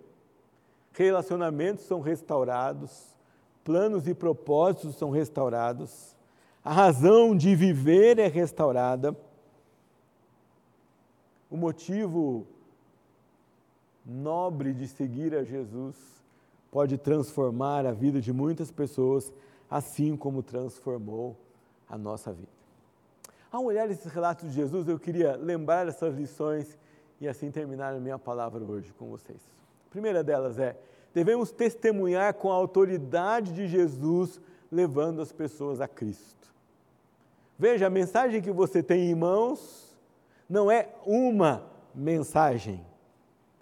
[SPEAKER 1] relacionamentos são restaurados, planos e propósitos são restaurados, a razão de viver é restaurada, o motivo nobre de seguir a Jesus pode transformar a vida de muitas pessoas, assim como transformou a nossa vida. Ao olhar esses relatos de Jesus, eu queria lembrar essas lições e assim terminar a minha palavra hoje com vocês. A primeira delas é: devemos testemunhar com a autoridade de Jesus, levando as pessoas a Cristo. Veja, a mensagem que você tem em mãos não é uma mensagem,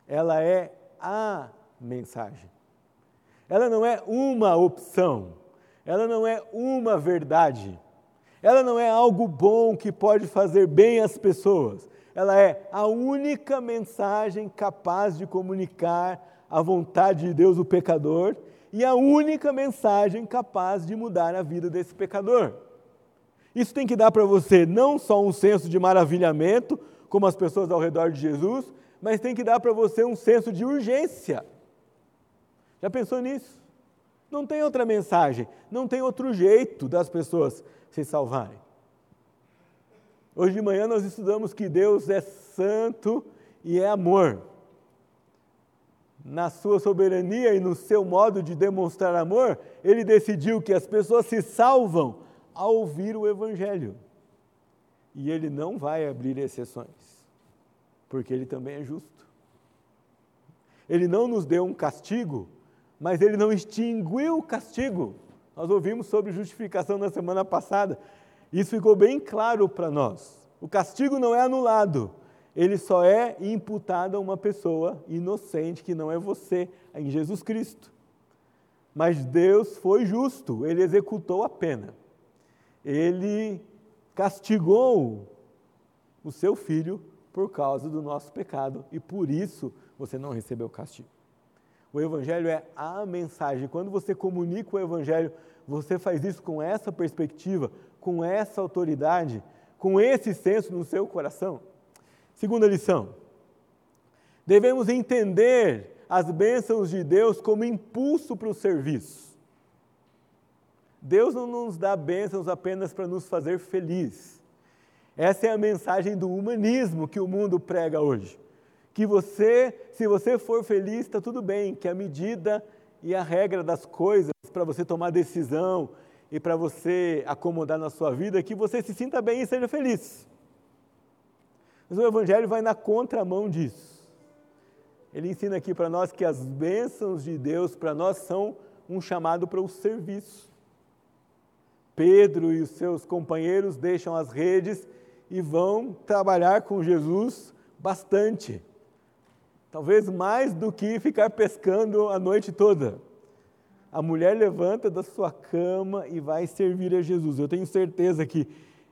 [SPEAKER 1] ela é a mensagem. Ela não é uma opção, ela não é uma verdade ela não é algo bom que pode fazer bem às pessoas. Ela é a única mensagem capaz de comunicar a vontade de Deus, o pecador, e a única mensagem capaz de mudar a vida desse pecador. Isso tem que dar para você não só um senso de maravilhamento, como as pessoas ao redor de Jesus, mas tem que dar para você um senso de urgência. Já pensou nisso? Não tem outra mensagem, não tem outro jeito das pessoas se salvarem. Hoje de manhã nós estudamos que Deus é santo e é amor. Na sua soberania e no seu modo de demonstrar amor, ele decidiu que as pessoas se salvam ao ouvir o Evangelho. E ele não vai abrir exceções, porque ele também é justo. Ele não nos deu um castigo, mas ele não extinguiu o castigo. Nós ouvimos sobre justificação na semana passada. Isso ficou bem claro para nós. O castigo não é anulado, ele só é imputado a uma pessoa inocente que não é você, em Jesus Cristo. Mas Deus foi justo, ele executou a pena. Ele castigou o seu filho por causa do nosso pecado e por isso você não recebeu castigo. O Evangelho é a mensagem. Quando você comunica o Evangelho, você faz isso com essa perspectiva, com essa autoridade, com esse senso no seu coração. Segunda lição: devemos entender as bênçãos de Deus como impulso para o serviço. Deus não nos dá bênçãos apenas para nos fazer feliz. Essa é a mensagem do humanismo que o mundo prega hoje que você, se você for feliz, está tudo bem, que a medida e a regra das coisas para você tomar decisão e para você acomodar na sua vida, que você se sinta bem e seja feliz. Mas o Evangelho vai na contramão disso. Ele ensina aqui para nós que as bênçãos de Deus para nós são um chamado para o serviço. Pedro e os seus companheiros deixam as redes e vão trabalhar com Jesus bastante talvez mais do que ficar pescando a noite toda. A mulher levanta da sua cama e vai servir a Jesus. Eu tenho certeza que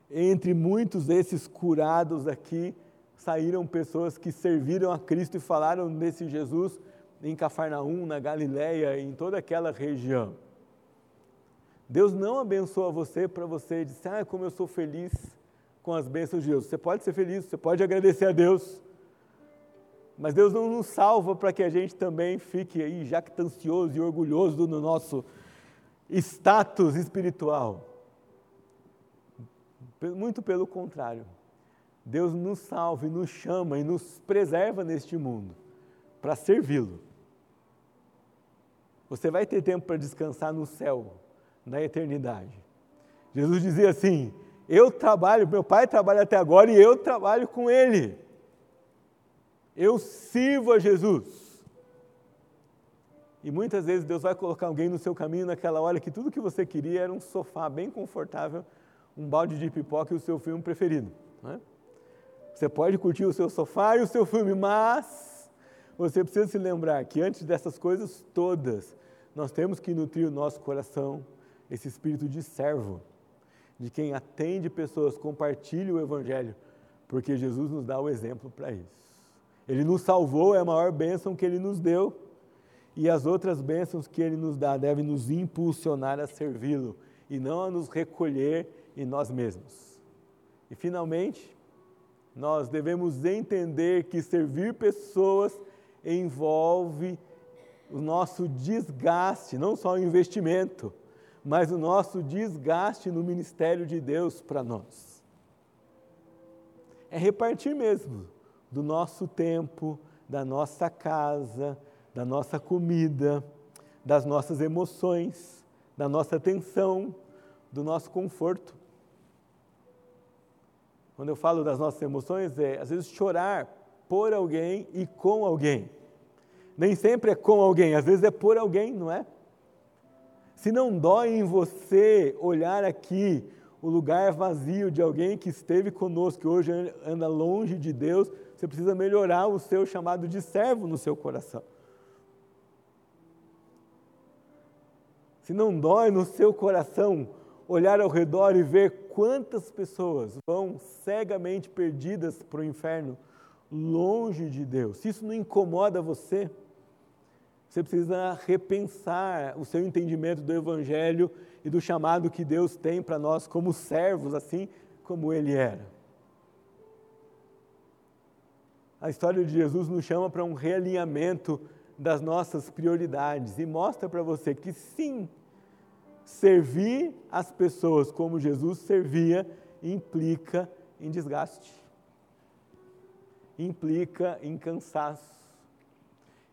[SPEAKER 1] entre muitos desses curados aqui saíram pessoas que serviram a Cristo e falaram desse Jesus em Cafarnaum, na Galiléia, em toda aquela região. Deus não abençoa você para você dizer, ah, como eu sou feliz com as bênçãos de Deus. Você pode ser feliz, você pode agradecer a Deus, mas Deus não nos salva para que a gente também fique aí jactancioso e orgulhoso no nosso status espiritual. Muito pelo contrário. Deus nos salva e nos chama e nos preserva neste mundo para servi-lo. Você vai ter tempo para descansar no céu, na eternidade. Jesus dizia assim: Eu trabalho, meu pai trabalha até agora e eu trabalho com ele. Eu sirvo a Jesus. E muitas vezes Deus vai colocar alguém no seu caminho naquela hora que tudo que você queria era um sofá bem confortável, um balde de pipoca e o seu filme preferido. É? Você pode curtir o seu sofá e o seu filme, mas você precisa se lembrar que antes dessas coisas todas, nós temos que nutrir o nosso coração, esse espírito de servo, de quem atende pessoas, compartilha o Evangelho, porque Jesus nos dá o exemplo para isso. Ele nos salvou, é a maior bênção que Ele nos deu, e as outras bênçãos que Ele nos dá devem nos impulsionar a servi-lo e não a nos recolher em nós mesmos. E finalmente, nós devemos entender que servir pessoas envolve o nosso desgaste, não só o investimento, mas o nosso desgaste no ministério de Deus para nós. É repartir mesmo do nosso tempo, da nossa casa, da nossa comida, das nossas emoções, da nossa atenção, do nosso conforto. Quando eu falo das nossas emoções, é às vezes chorar por alguém e com alguém. Nem sempre é com alguém, às vezes é por alguém, não é? Se não dói em você olhar aqui o lugar vazio de alguém que esteve conosco, que hoje anda longe de Deus, você precisa melhorar o seu chamado de servo no seu coração. Se não dói no seu coração olhar ao redor e ver quantas pessoas vão cegamente perdidas para o inferno, longe de Deus. Se isso não incomoda você, você precisa repensar o seu entendimento do Evangelho e do chamado que Deus tem para nós como servos, assim como Ele era. A história de Jesus nos chama para um realinhamento das nossas prioridades e mostra para você que sim, servir as pessoas como Jesus servia implica em desgaste, implica em cansaço,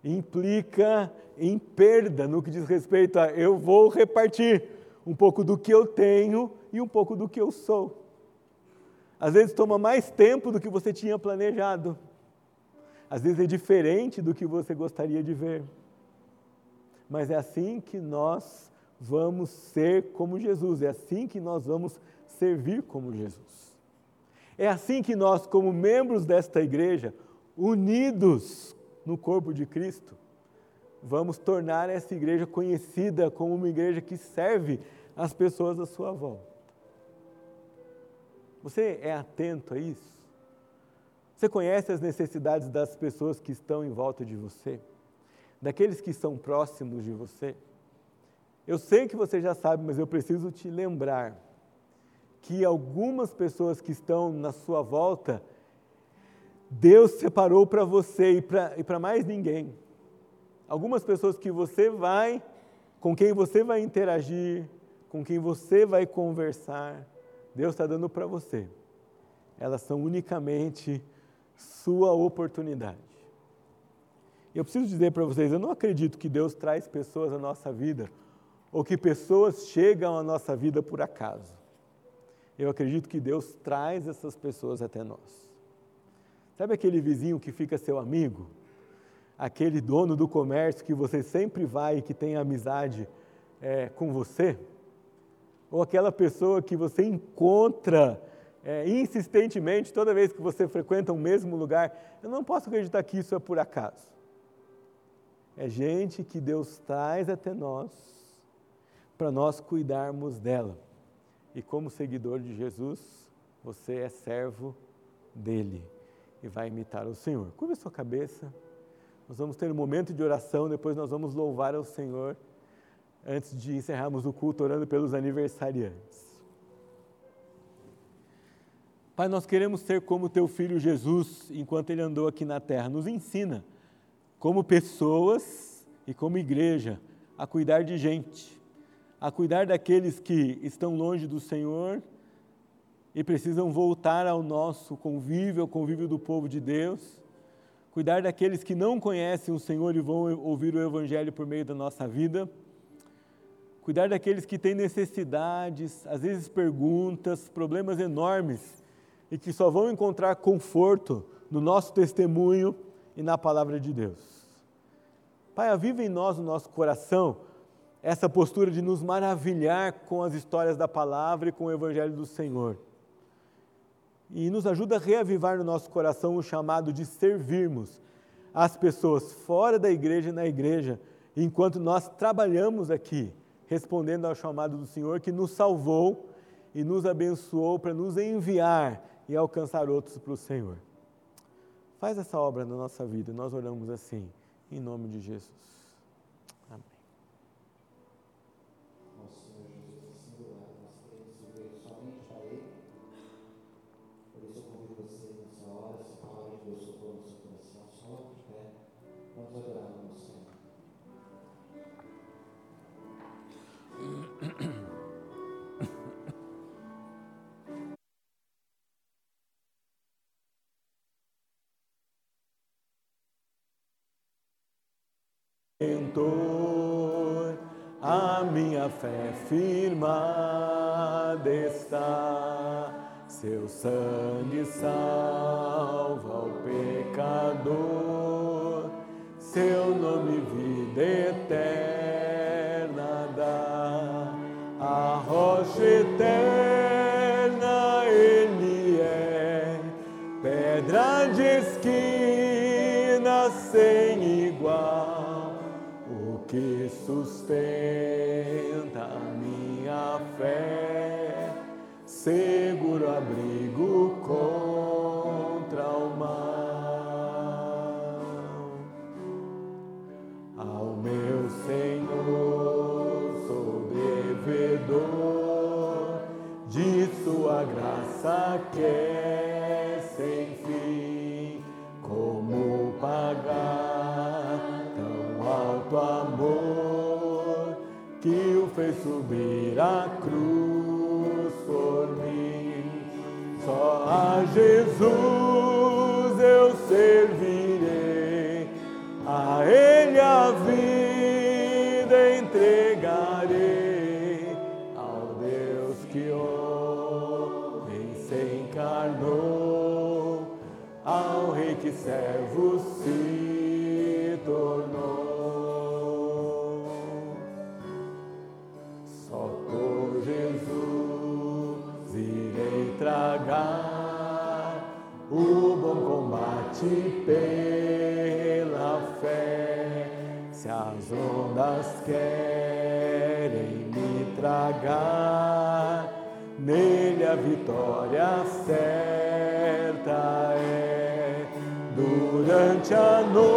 [SPEAKER 1] implica em perda no que diz respeito a eu vou repartir um pouco do que eu tenho e um pouco do que eu sou. Às vezes toma mais tempo do que você tinha planejado. Às vezes é diferente do que você gostaria de ver. Mas é assim que nós vamos ser como Jesus, é assim que nós vamos servir como Jesus. É assim que nós, como membros desta igreja, unidos no corpo de Cristo, vamos tornar essa igreja conhecida como uma igreja que serve as pessoas à sua volta. Você é atento a isso? Você conhece as necessidades das pessoas que estão em volta de você? Daqueles que estão próximos de você? Eu sei que você já sabe, mas eu preciso te lembrar que algumas pessoas que estão na sua volta, Deus separou para você e para mais ninguém. Algumas pessoas que você vai, com quem você vai interagir, com quem você vai conversar, Deus está dando para você. Elas são unicamente sua oportunidade. Eu preciso dizer para vocês, eu não acredito que Deus traz pessoas à nossa vida ou que pessoas chegam à nossa vida por acaso. Eu acredito que Deus traz essas pessoas até nós. Sabe aquele vizinho que fica seu amigo? Aquele dono do comércio que você sempre vai e que tem amizade é, com você? Ou aquela pessoa que você encontra é, insistentemente, toda vez que você frequenta o mesmo lugar, eu não posso acreditar que isso é por acaso. É gente que Deus traz até nós para nós cuidarmos dela. E como seguidor de Jesus, você é servo dele e vai imitar o Senhor. Curva sua cabeça. Nós vamos ter um momento de oração, depois nós vamos louvar ao Senhor antes de encerrarmos o culto orando pelos aniversariantes. Pai, nós queremos ser como teu filho Jesus enquanto ele andou aqui na terra. Nos ensina, como pessoas e como igreja, a cuidar de gente, a cuidar daqueles que estão longe do Senhor e precisam voltar ao nosso convívio, ao convívio do povo de Deus, cuidar daqueles que não conhecem o Senhor e vão ouvir o Evangelho por meio da nossa vida, cuidar daqueles que têm necessidades, às vezes perguntas, problemas enormes e que só vão encontrar conforto no nosso testemunho e na palavra de Deus. Pai, aviva em nós, no nosso coração, essa postura de nos maravilhar com as histórias da palavra e com o Evangelho do Senhor. E nos ajuda a reavivar no nosso coração o chamado de servirmos as pessoas fora da igreja e na igreja, enquanto nós trabalhamos aqui, respondendo ao chamado do Senhor que nos salvou e nos abençoou para nos enviar e alcançar outros para o Senhor. Faz essa obra na nossa vida, nós oramos assim, em nome de Jesus. A minha fé firmada está, seu sangue salva o pecador, seu nome vida eterna sustenta minha fé. seguro abrigo contra o mal. Ao meu Senhor sou devedor de Sua graça que subir a cruz por mim? Só a Jesus eu servirei, a Ele a vida entregarei, ao Deus que homem se encarnou, ao Rei que servo pela fé. Se as ondas querem me tragar, nele a vitória certa é. Durante a noite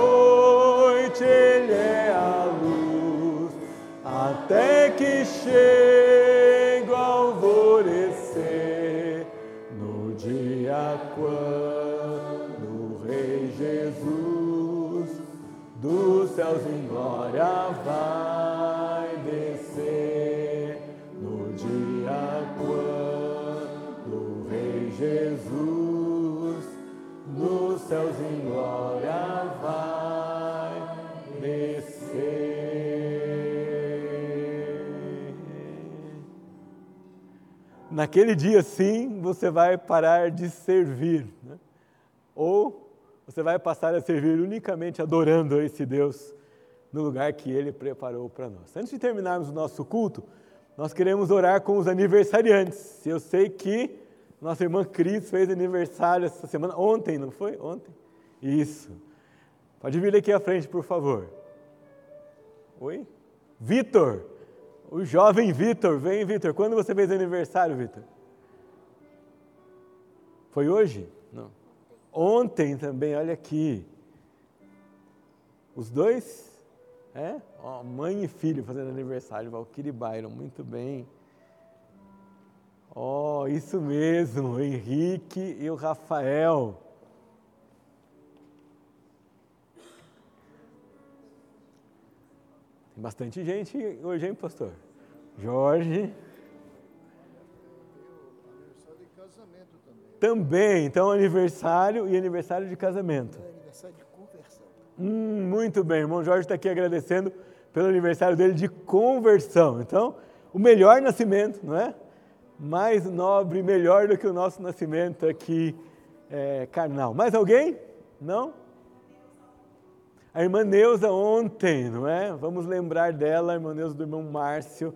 [SPEAKER 1] Naquele dia, sim, você vai parar de servir, né? ou você vai passar a servir unicamente adorando esse Deus no lugar que Ele preparou para nós. Antes de terminarmos o nosso culto, nós queremos orar com os aniversariantes. Eu sei que nossa irmã Cris fez aniversário essa semana, ontem, não foi? Ontem? Isso. Pode vir aqui à frente, por favor. Oi? Vitor, o jovem Vitor, vem Vitor. Quando você fez aniversário, Vitor? Foi hoje? Não. Ontem também, olha aqui. Os dois? É? Ó, mãe e filho fazendo aniversário, Valkyrie Byron, muito bem. Oh, isso mesmo, o Henrique e o Rafael. Tem bastante gente hoje, hein, pastor? Jorge.
[SPEAKER 3] Aniversário de casamento também.
[SPEAKER 1] Também, então aniversário e aniversário de casamento.
[SPEAKER 3] É aniversário de conversão.
[SPEAKER 1] Hum, muito bem, o irmão Jorge está aqui agradecendo pelo aniversário dele de conversão. Então, o melhor nascimento, não é? Mais nobre, melhor do que o nosso nascimento aqui é, carnal. Mais alguém? Não? A irmã Neuza ontem, não é? Vamos lembrar dela, a irmã Neuza do irmão Márcio,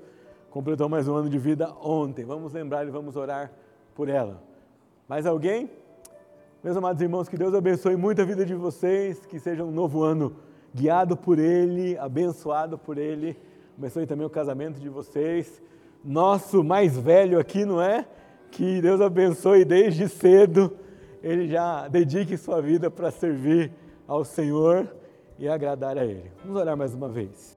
[SPEAKER 1] completou mais um ano de vida ontem. Vamos lembrar e vamos orar por ela. Mais alguém? Meus amados irmãos, que Deus abençoe muito a vida de vocês, que seja um novo ano guiado por Ele, abençoado por Ele. Abençoe também o casamento de vocês. Nosso mais velho aqui, não é? Que Deus abençoe desde cedo, ele já dedique sua vida para servir ao Senhor e agradar a Ele. Vamos orar mais uma vez.